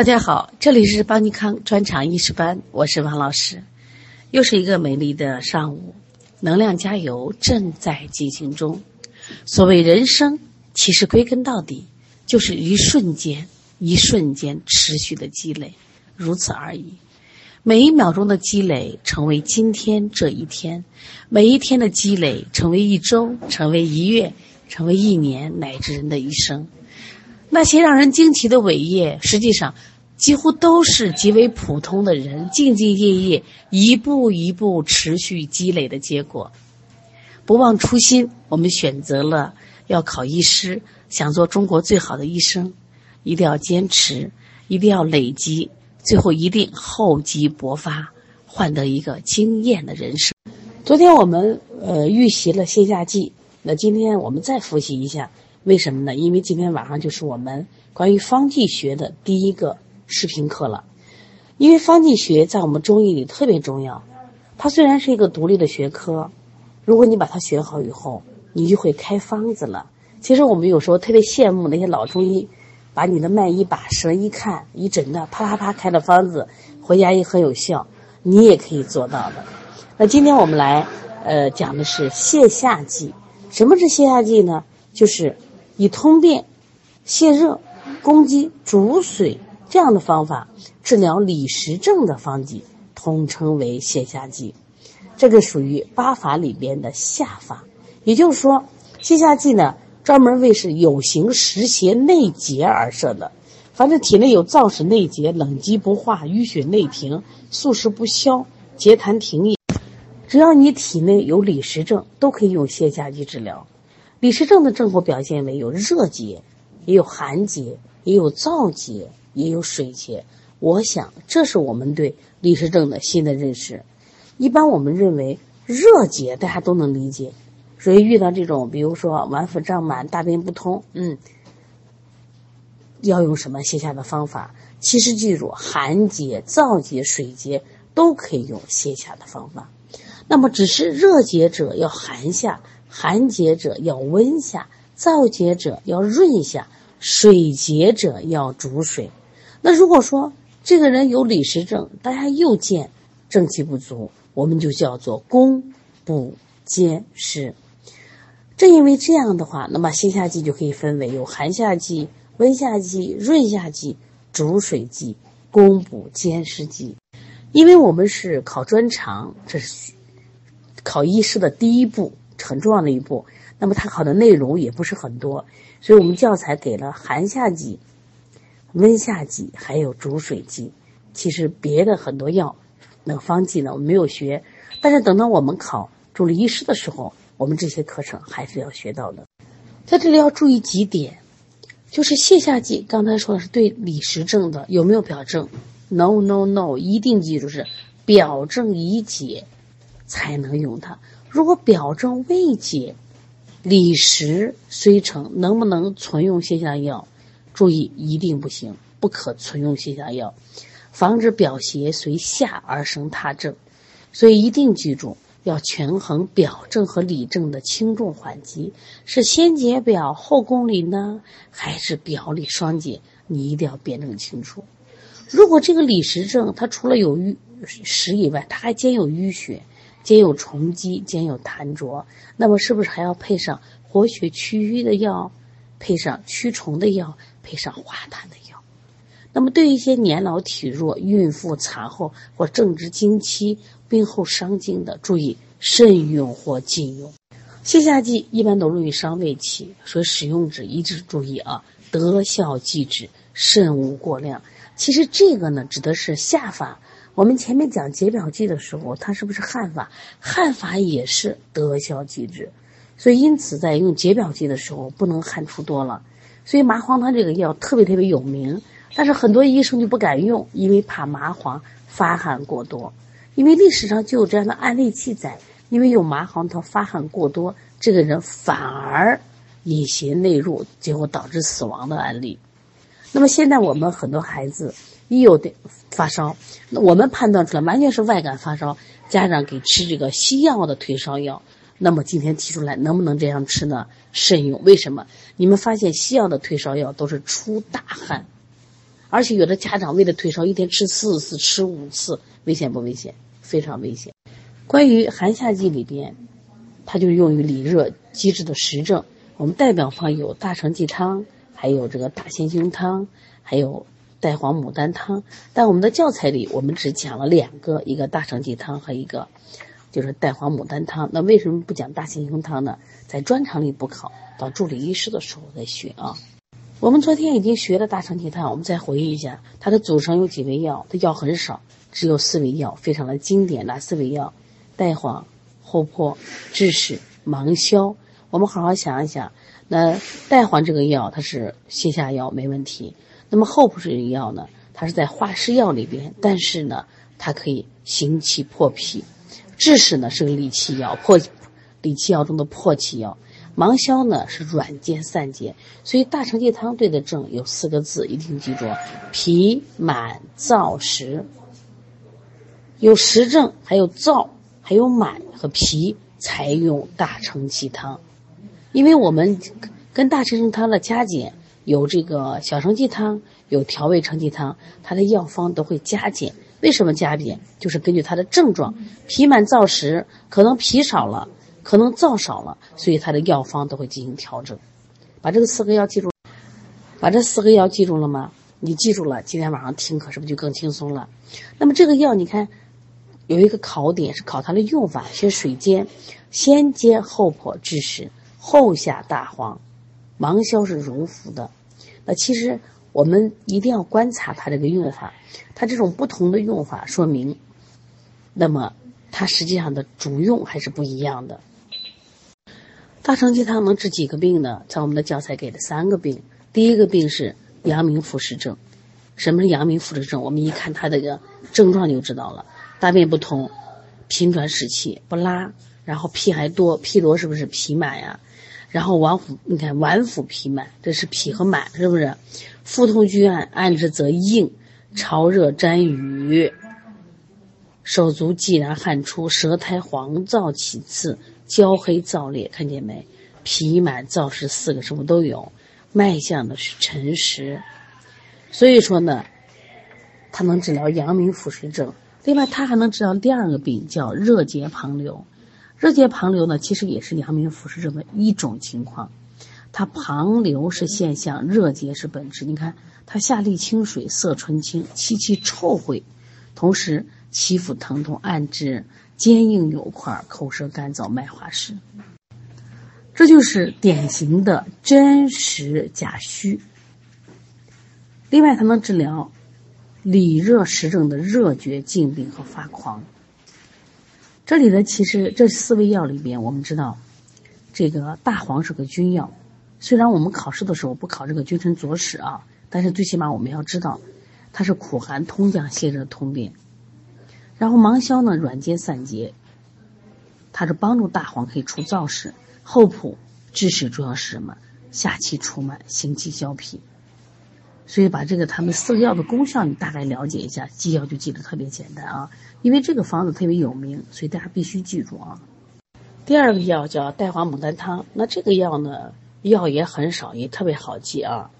大家好，这里是邦尼康专场意识班，我是王老师。又是一个美丽的上午，能量加油正在进行中。所谓人生，其实归根到底就是一瞬间、一瞬间持续的积累，如此而已。每一秒钟的积累，成为今天这一天；每一天的积累，成为一周，成为一月，成为一年，乃至人的一生。那些让人惊奇的伟业，实际上几乎都是极为普通的人兢兢业业、一步一步持续积累的结果。不忘初心，我们选择了要考医师，想做中国最好的医生，一定要坚持，一定要累积，最后一定厚积薄发，换得一个惊艳的人生。昨天我们呃预习了线下记，那今天我们再复习一下。为什么呢？因为今天晚上就是我们关于方剂学的第一个视频课了。因为方剂学在我们中医里特别重要，它虽然是一个独立的学科，如果你把它学好以后，你就会开方子了。其实我们有时候特别羡慕那些老中医，把你的脉一把舌一看一诊的，啪啪啪开的方子，回家也很有效。你也可以做到的。那今天我们来呃讲的是泻下剂。什么是泻下剂呢？就是。以通便、泻热、攻积、逐水这样的方法治疗里实症的方剂，统称为泻下剂。这个属于八法里边的下法。也就是说，泻下剂呢，专门为是有形实邪内结而设的。凡是体内有燥湿内结、冷积不化、淤血内停、宿食不消、结痰停饮，只要你体内有里实症，都可以用泻下剂治疗。里实症的症候表现为有热结，也有寒结，也有燥结，也有水结。我想这是我们对里实症的新的认识。一般我们认为热结大家都能理解，所以遇到这种，比如说脘腹胀满、大便不通，嗯，要用什么泻下的方法？其实记住，寒结、燥结、水结都可以用泻下的方法。那么只是热结者要寒下。寒结者要温下，燥结者要润下，水结者要煮水。那如果说这个人有里实症，大家又见正气不足，我们就叫做攻补兼施。正因为这样的话，那么泻下剂就可以分为有寒下剂、温下剂、润下剂、煮水季、攻补兼施季。因为我们是考专长，这是考医师的第一步。很重要的一步，那么它考的内容也不是很多，所以我们教材给了寒下剂、温下剂，还有煮水剂。其实别的很多药，那个方剂呢，我们没有学，但是等到我们考助理医师的时候，我们这些课程还是要学到的。在这里要注意几点，就是泻下剂，刚才说的是对里实症的，有没有表证？No No No，一定记住是表证已解才能用它。如果表证未解，里实虽成，能不能存用泻下药？注意，一定不行，不可存用泻下药，防止表邪随下而生他症。所以一定记住，要权衡表症和里症的轻重缓急，是先解表后攻里呢，还是表里双解？你一定要辩证清楚。如果这个里实症它除了有淤实以外，它还兼有淤血。兼有虫积，兼有痰浊，那么是不是还要配上活血祛瘀的药，配上驱虫的药，配上化痰的药？那么对于一些年老体弱、孕妇、产后或正值经期、病后伤精的，注意慎用或禁用。泻下剂一般都容易伤胃气，所以使用时一直注意啊，得效即止，慎勿过量。其实这个呢，指的是下法。我们前面讲解表剂的时候，它是不是汗法？汗法也是得效即止，所以因此在用解表剂的时候，不能汗出多了。所以麻黄汤这个药特别特别有名，但是很多医生就不敢用，因为怕麻黄发汗过多。因为历史上就有这样的案例记载，因为用麻黄汤发汗过多，这个人反而引邪内入，结果导致死亡的案例。那么现在我们很多孩子。一有的发烧，那我们判断出来完全是外感发烧，家长给吃这个西药的退烧药。那么今天提出来能不能这样吃呢？慎用。为什么？你们发现西药的退烧药都是出大汗，而且有的家长为了退烧，一天吃四次、吃五次，危险不危险？非常危险。关于寒夏季里边，它就用于里热积滞的实证。我们代表方有大承气汤，还有这个大仙胸汤，还有带黄牡丹汤。但我们的教材里，我们只讲了两个，一个大承气汤和一个就是带黄牡丹汤。那为什么不讲大仙胸汤呢？在专场里补考，到助理医师的时候再学啊。我们昨天已经学了大承气汤，我们再回忆一下，它的组成有几味药？它药很少，只有四味药，非常的经典。哪四味药？带黄、厚朴、枳实、芒硝。我们好好想一想，那带黄这个药它是泻下药，没问题。那么厚朴这个药呢，它是在化湿药里边，但是呢，它可以行气破脾。枳实呢是个理气药，破理气药中的破气药。芒硝呢是软坚散结，所以大承气汤对的症有四个字，一定记住：脾满燥实。有实症，还有燥，还有满和脾，才用大承气汤。因为我们跟大承气汤的加减有这个小承气汤，有调味承气汤，它的药方都会加减。为什么加减？就是根据它的症状，脾满燥实，可能脾少了。可能燥少了，所以它的药方都会进行调整。把这个四个药记住，把这四个药记住了吗？你记住了，今天晚上听课是不是就更轻松了？那么这个药，你看有一个考点是考它的用法，先水煎，先煎后破、枳实，后下大黄、芒硝是溶服的。那其实我们一定要观察它这个用法，它这种不同的用法说明，那么它实际上的主用还是不一样的。大承气汤能治几个病呢？在我们的教材给了三个病。第一个病是阳明腑实症。什么是阳明腑实症？我们一看它这个症状就知道了：大便不通，频转使气，不拉，然后屁还多，屁多是不是脾满呀？然后脘腹，你看脘腹脾满，这是脾和满，是不是？腹痛拘按，按之则硬，潮热沾瘀，手足既然汗出，舌苔黄燥起刺。焦黑燥裂，看见没？脾满燥湿四个什么都有？脉象呢是沉实，所以说呢，它能治疗阳明腹实症。另外，它还能治疗第二个病，叫热结旁流。热结旁流呢，其实也是阳明腑实症的一种情况。它旁流是现象，热结是本质。你看，它下沥清水，色纯清，气气臭秽，同时起腹疼痛，按之。坚硬有块，口舌干燥，脉滑实，这就是典型的真实假虚。另外，它能治疗里热实症的热厥、痉病和发狂。这里呢，其实这四味药里边，我们知道这个大黄是个君药，虽然我们考试的时候不考这个君臣佐使啊，但是最起码我们要知道它是苦寒通降、泻热通便。然后芒硝呢，软坚散结，它是帮助大黄可以除燥湿；厚朴、枳实主要是什么？下气除满，行气消痞。所以把这个他们四个药的功效你大概了解一下，记药就记得特别简单啊。因为这个方子特别有名，所以大家必须记住啊。第二个药叫带黄牡丹汤，那这个药呢，药也很少，也特别好记啊。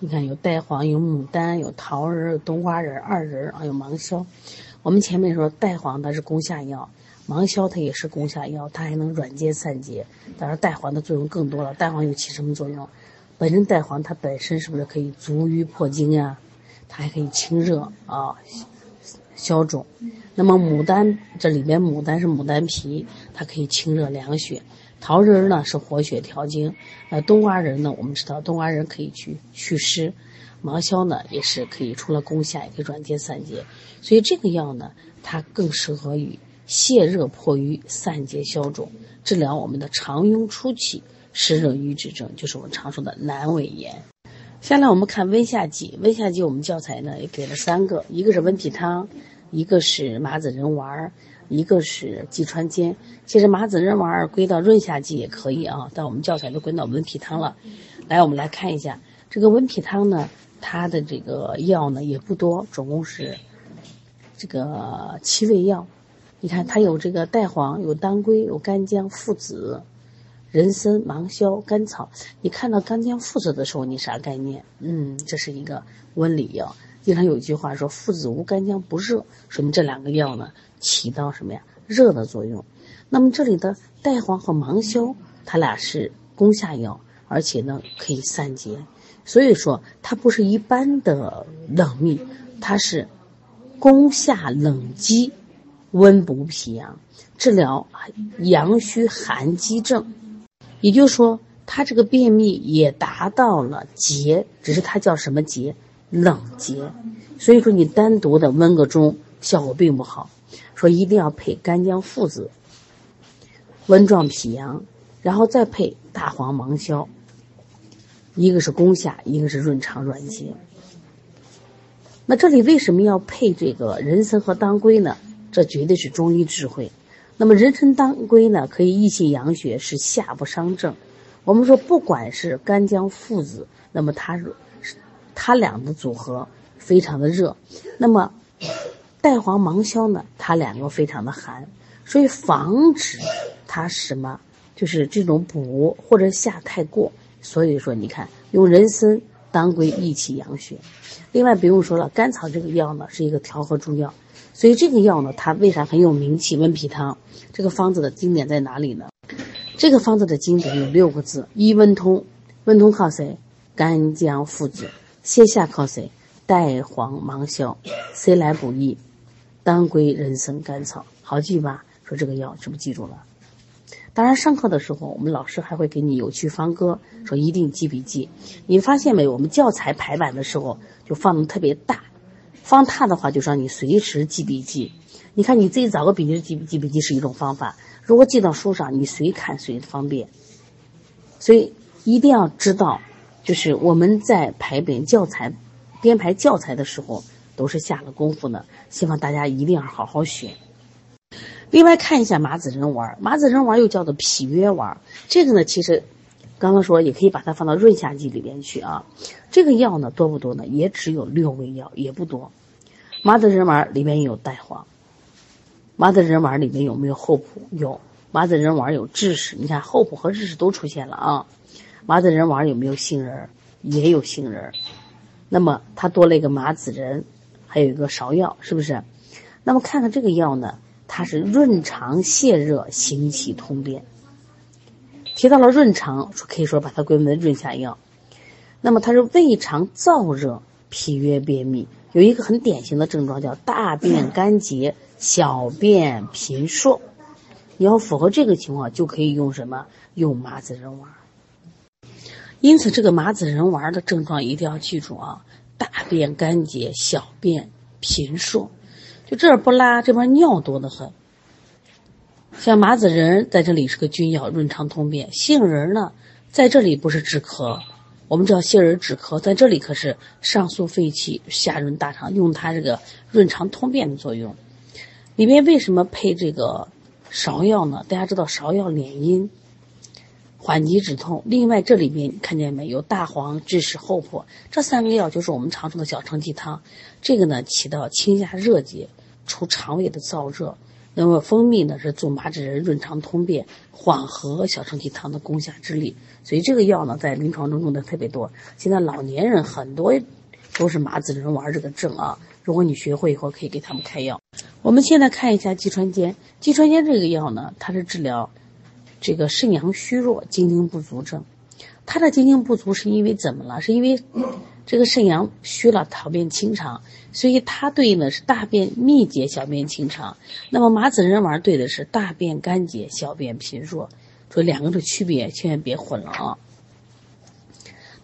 你看有带黄，有牡丹，有桃仁，有冬瓜仁，二仁还有芒硝。我们前面说带黄它是攻下药，芒硝它也是攻下药，它还能软坚散结。当然带黄的作用更多了，带黄又起什么作用？本身带黄它本身是不是可以足瘀破经呀？它还可以清热啊，消肿。那么牡丹这里边牡丹是牡丹皮，它可以清热凉血。桃仁呢是活血调经，呃冬瓜仁呢我们知道冬瓜仁可以去祛湿。芒硝呢，也是可以除了攻下，也可以软坚散结，所以这个药呢，它更适合于泻热破瘀、散结消肿，治疗我们的肠痈初期湿热瘀滞症，就是我们常说的阑尾炎。下来我们看温下剂，温下剂我们教材呢也给了三个，一个是温脾汤，一个是麻子仁丸，一个是济川煎。其实麻子仁丸归到润下剂也可以啊，但我们教材都归到温脾汤了。来，我们来看一下这个温脾汤呢。它的这个药呢也不多，总共是这个七味药。你看，它有这个带黄，有当归，有干姜、附子，人参、芒硝、甘草。你看到干姜附子的时候，你啥概念？嗯，这是一个温里药。经常有一句话说“附子无干姜不热”，说明这两个药呢起到什么呀？热的作用。那么这里的代黄和芒硝，它俩是攻下药，而且呢可以散结，所以说它不是一般的冷秘，它是攻下冷积，温补脾阳，治疗阳虚寒积症。也就是说，它这个便秘也达到了结，只是它叫什么结？冷结，所以说你单独的温个中效果并不好，说一定要配干姜附子，温壮脾阳，然后再配大黄芒硝，一个是攻下，一个是润肠软结。那这里为什么要配这个人参和当归呢？这绝对是中医智慧。那么人参当归呢，可以益气养血，是下不伤正。我们说，不管是干姜附子，那么它是。它俩的组合非常的热，那么代黄芒硝呢？它两个非常的寒，所以防止它什么，就是这种补或者下太过。所以说，你看用人参、当归益气养血。另外不用说了，甘草这个药呢是一个调和中药，所以这个药呢它为啥很有名气？温脾汤这个方子的经典在哪里呢？这个方子的经典有六个字：一温通。温通靠谁？干姜附子。泻下靠谁？代黄芒硝，谁来补益？当归、人参、甘草，好记吧？说这个药是不是记住了？当然，上课的时候我们老师还会给你有趣方歌，说一定记笔记。你发现没？我们教材排版的时候就放的特别大，放大的话就让你随时记笔记。你看你自己找个笔记记记笔记是一种方法，如果记到书上，你随看随方便。所以一定要知道。就是我们在排编教材、编排教材的时候，都是下了功夫的。希望大家一定要好好学。另外看一下麻子仁丸，麻子仁丸又叫做脾约丸。这个呢，其实刚刚说也可以把它放到润下剂里边去啊。这个药呢多不多呢？也只有六味药，也不多。麻子仁丸里面有带黄，麻子仁丸里面有没有厚朴？有。麻子仁丸有枳实，你看厚朴和枳实都出现了啊。麻子仁丸有没有杏仁？也有杏仁。那么它多了一个麻子仁，还有一个芍药，是不是？那么看看这个药呢？它是润肠泻热、行气通便。提到了润肠，可以说把它归为润下药。那么它是胃肠燥热、脾约便秘，有一个很典型的症状叫大便干结、小便频数。你要符合这个情况，就可以用什么？用麻子仁丸。因此，这个麻子仁丸的症状一定要记住啊！大便干结，小便频数，就这儿不拉，这边尿多得很。像麻子仁在这里是个君药，润肠通便；杏仁呢，在这里不是止咳，我们知道杏仁止咳，在这里可是上肃肺气、下润大肠，用它这个润肠通便的作用。里面为什么配这个芍药呢？大家知道芍药敛阴。缓急止痛。另外，这里面看见没有大黄、枳实、厚朴这三个药，就是我们常说的小承气汤。这个呢，起到清下热结、除肠胃的燥热。那么蜂蜜呢，是助麻子仁润肠通便、缓和小承气汤的攻下之力。所以这个药呢，在临床中用的特别多。现在老年人很多都是麻子仁丸这个症啊。如果你学会以后，可以给他们开药。我们现在看一下济川煎。济川煎这个药呢，它是治疗。这个肾阳虚弱、精精不足症，他的精精不足是因为怎么了？是因为这个肾阳虚了，小便清长，所以它对应的是大便秘结、小便清长。那么麻子仁丸对的是大便干结、小便频弱，所以两个的区别千万别混了啊。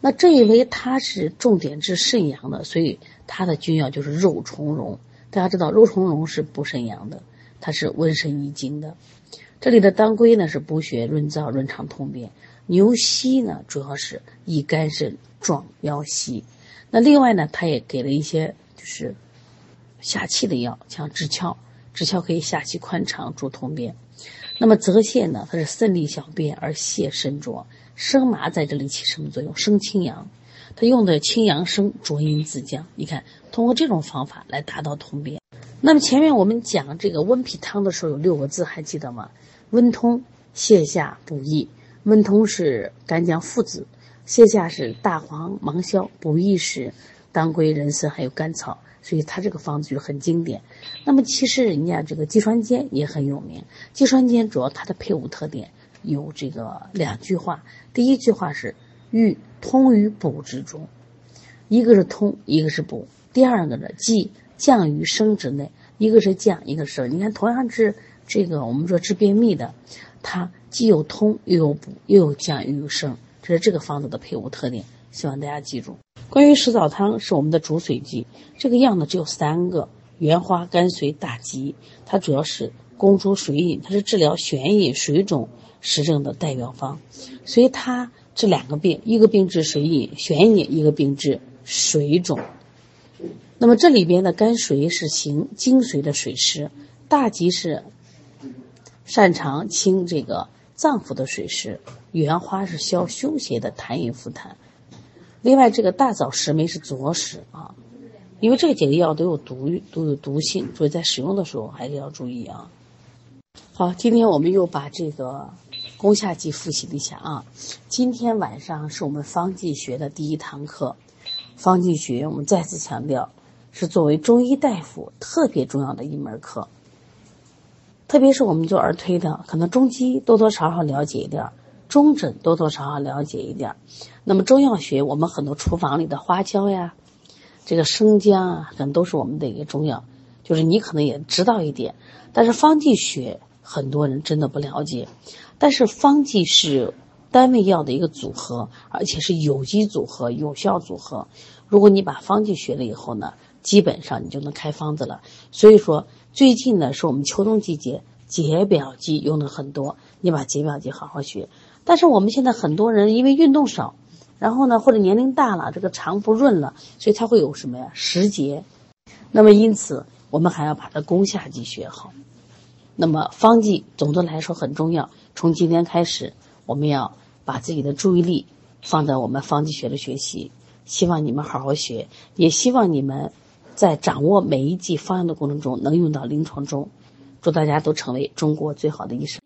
那正因为它是重点治肾阳的，所以它的君药就是肉苁蓉。大家知道肉苁蓉是补肾阳的，它是温肾益精的。这里的当归呢是补血润燥润肠通便，牛膝呢主要是益肝肾壮腰膝，那另外呢它也给了一些就是下气的药，像枳壳，枳壳可以下气宽肠助通便。那么泽泻呢它是渗利小便而泻身浊，生麻在这里起什么作用？生清阳，它用的清阳生浊阴自降。你看通过这种方法来达到通便。那么前面我们讲这个温脾汤的时候有六个字还记得吗？温通泻下补益，温通是干姜附子，泻下是大黄、芒硝，补益是当归、人参还有甘草，所以它这个方子就很经典。那么其实人家这个鸡川煎也很有名，鸡川煎主要它的配伍特点有这个两句话，第一句话是欲通于补之中，一个是通，一个是补。第二个呢，即降于生之内，一个是降，一个是升。你看，同样是这个我们说治便秘的，它既有通，又有补，又有降，又有升，这是这个方子的配伍特点。希望大家记住。关于石枣汤是我们的主水剂，这个样呢只有三个：原花、甘遂、大戟。它主要是攻出水饮，它是治疗眩饮、水肿、实症的代表方。所以它治两个病，一个病治水饮、眩饮，一个病治水肿。那么这里边的甘水是行精髓的水湿，大戟是擅长清这个脏腑的水湿，原花是消胸胁的痰饮腹痰。另外，这个大枣、石梅是佐使啊，因为这几个药都有毒，都有毒性，所以在使用的时候还是要注意啊。好，今天我们又把这个宫下剂复习了一下啊。今天晚上是我们方剂学的第一堂课，方剂学我们再次强调，是作为中医大夫特别重要的一门课。特别是我们做儿推的，可能中医多多少少了解一点。中诊多多少少了解一点，那么中药学我们很多厨房里的花椒呀，这个生姜啊，可能都是我们的一个中药，就是你可能也知道一点，但是方剂学很多人真的不了解。但是方剂是单味药的一个组合，而且是有机组合、有效组合。如果你把方剂学了以后呢，基本上你就能开方子了。所以说，最近呢是我们秋冬季节解表剂用的很多，你把解表剂好好学。但是我们现在很多人因为运动少，然后呢或者年龄大了，这个肠不润了，所以他会有什么呀食结。那么因此我们还要把它攻下剂学好。那么方剂总的来说很重要。从今天开始，我们要把自己的注意力放在我们方剂学的学习。希望你们好好学，也希望你们在掌握每一剂方案的过程中能用到临床中。祝大家都成为中国最好的医生。